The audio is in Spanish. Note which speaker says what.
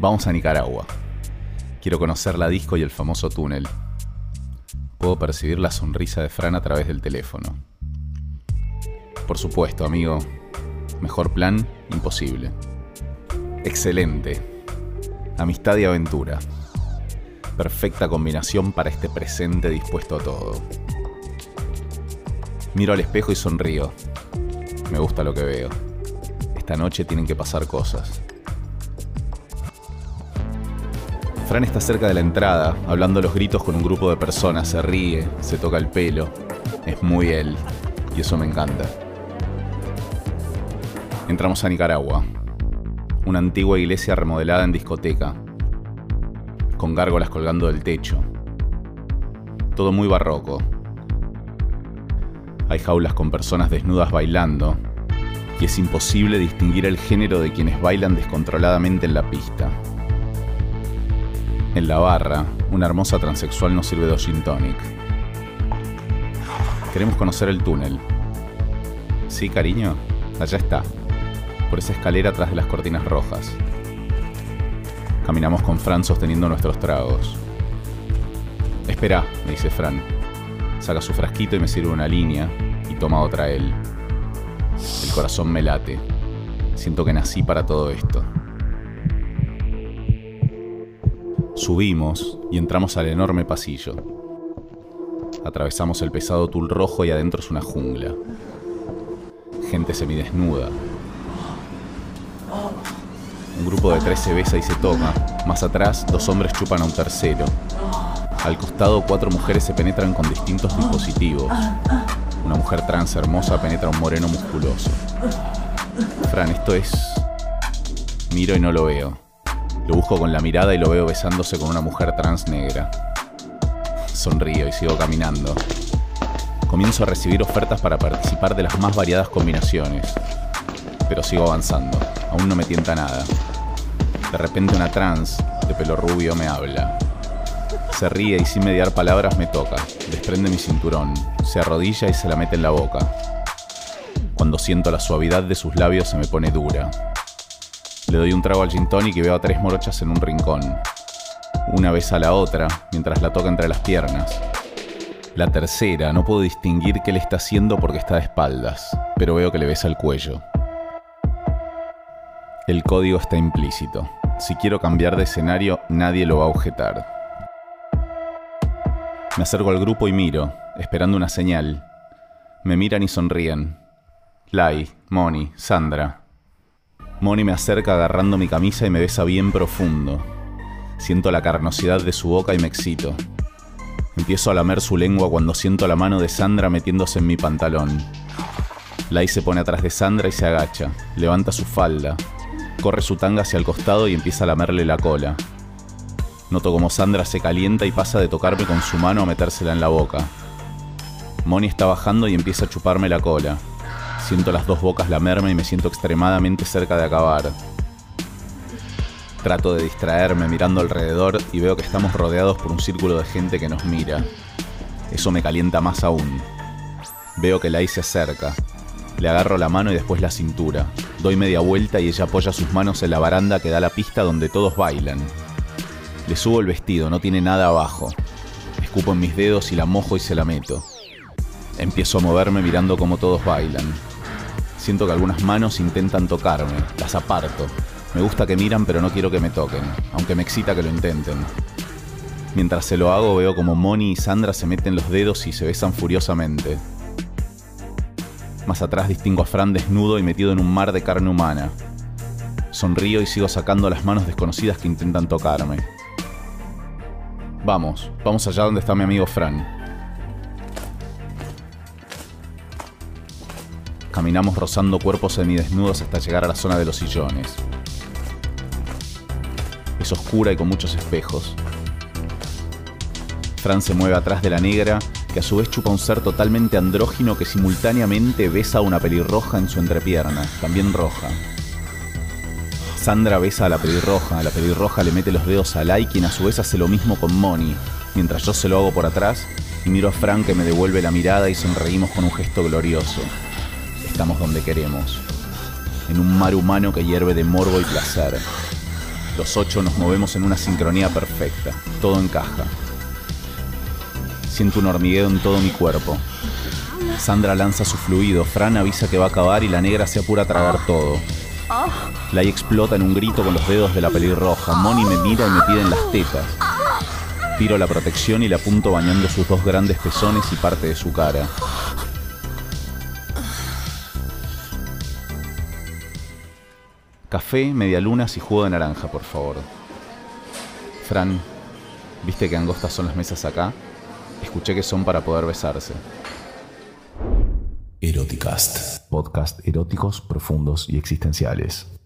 Speaker 1: Vamos a Nicaragua. Quiero conocer la disco y el famoso túnel. Puedo percibir la sonrisa de Fran a través del teléfono. Por supuesto, amigo. Mejor plan, imposible. Excelente. Amistad y aventura. Perfecta combinación para este presente dispuesto a todo. Miro al espejo y sonrío. Me gusta lo que veo. Esta noche tienen que pasar cosas. Fran está cerca de la entrada, hablando los gritos con un grupo de personas, se ríe, se toca el pelo. Es muy él, y eso me encanta. Entramos a Nicaragua, una antigua iglesia remodelada en discoteca, con gárgolas colgando del techo. Todo muy barroco. Hay jaulas con personas desnudas bailando, y es imposible distinguir el género de quienes bailan descontroladamente en la pista. En la barra, una hermosa transexual nos sirve de gin tonic. Queremos conocer el túnel. Sí, cariño, allá está, por esa escalera atrás de las cortinas rojas. Caminamos con Fran sosteniendo nuestros tragos. Espera, me dice Fran. Saca su frasquito y me sirve una línea y toma otra él. El corazón me late. Siento que nací para todo esto. Subimos y entramos al enorme pasillo. Atravesamos el pesado tul rojo y adentro es una jungla. Gente semidesnuda. Un grupo de tres se besa y se toma. Más atrás, dos hombres chupan a un tercero. Al costado, cuatro mujeres se penetran con distintos dispositivos. Una mujer trans hermosa penetra a un moreno musculoso. Fran, esto es... Miro y no lo veo. Lo busco con la mirada y lo veo besándose con una mujer trans negra. Sonrío y sigo caminando. Comienzo a recibir ofertas para participar de las más variadas combinaciones. Pero sigo avanzando. Aún no me tienta nada. De repente una trans de pelo rubio me habla. Se ríe y sin mediar palabras me toca. Desprende mi cinturón. Se arrodilla y se la mete en la boca. Cuando siento la suavidad de sus labios se me pone dura. Le doy un trago al gin tonic y veo a tres morochas en un rincón. Una besa a la otra mientras la toca entre las piernas. La tercera, no puedo distinguir qué le está haciendo porque está de espaldas, pero veo que le besa el cuello. El código está implícito. Si quiero cambiar de escenario, nadie lo va a objetar. Me acerco al grupo y miro, esperando una señal. Me miran y sonríen. Lai, Moni, Sandra, Moni me acerca agarrando mi camisa y me besa bien profundo. Siento la carnosidad de su boca y me excito. Empiezo a lamer su lengua cuando siento la mano de Sandra metiéndose en mi pantalón. Lai se pone atrás de Sandra y se agacha, levanta su falda, corre su tanga hacia el costado y empieza a lamerle la cola. Noto como Sandra se calienta y pasa de tocarme con su mano a metérsela en la boca. Moni está bajando y empieza a chuparme la cola. Siento las dos bocas lamerme y me siento extremadamente cerca de acabar. Trato de distraerme mirando alrededor y veo que estamos rodeados por un círculo de gente que nos mira. Eso me calienta más aún. Veo que Lai se acerca. Le agarro la mano y después la cintura. Doy media vuelta y ella apoya sus manos en la baranda que da la pista donde todos bailan. Le subo el vestido, no tiene nada abajo. Escupo en mis dedos y la mojo y se la meto. Empiezo a moverme mirando cómo todos bailan. Siento que algunas manos intentan tocarme, las aparto. Me gusta que miran pero no quiero que me toquen, aunque me excita que lo intenten. Mientras se lo hago veo como Moni y Sandra se meten los dedos y se besan furiosamente. Más atrás distingo a Fran desnudo y metido en un mar de carne humana. Sonrío y sigo sacando las manos desconocidas que intentan tocarme. Vamos, vamos allá donde está mi amigo Fran. Caminamos rozando cuerpos semidesnudos hasta llegar a la zona de los sillones. Es oscura y con muchos espejos. Fran se mueve atrás de la negra, que a su vez chupa un ser totalmente andrógino que simultáneamente besa a una pelirroja en su entrepierna, también roja. Sandra besa a la pelirroja, la pelirroja le mete los dedos a Lai, quien a su vez hace lo mismo con Moni, mientras yo se lo hago por atrás y miro a Fran que me devuelve la mirada y sonreímos con un gesto glorioso estamos donde queremos, en un mar humano que hierve de morbo y placer. Los ocho nos movemos en una sincronía perfecta. Todo encaja. Siento un hormigueo en todo mi cuerpo. Sandra lanza su fluido, Fran avisa que va a acabar y la negra se apura a tragar todo. Lai explota en un grito con los dedos de la pelirroja. Moni me mira y me pide en las tetas. Tiro la protección y la apunto bañando sus dos grandes pezones y parte de su cara. Café, medialunas y jugo de naranja, por favor. Fran, ¿viste que angostas son las mesas acá? Escuché que son para poder besarse.
Speaker 2: Eroticast.
Speaker 1: Podcast eróticos, profundos y existenciales.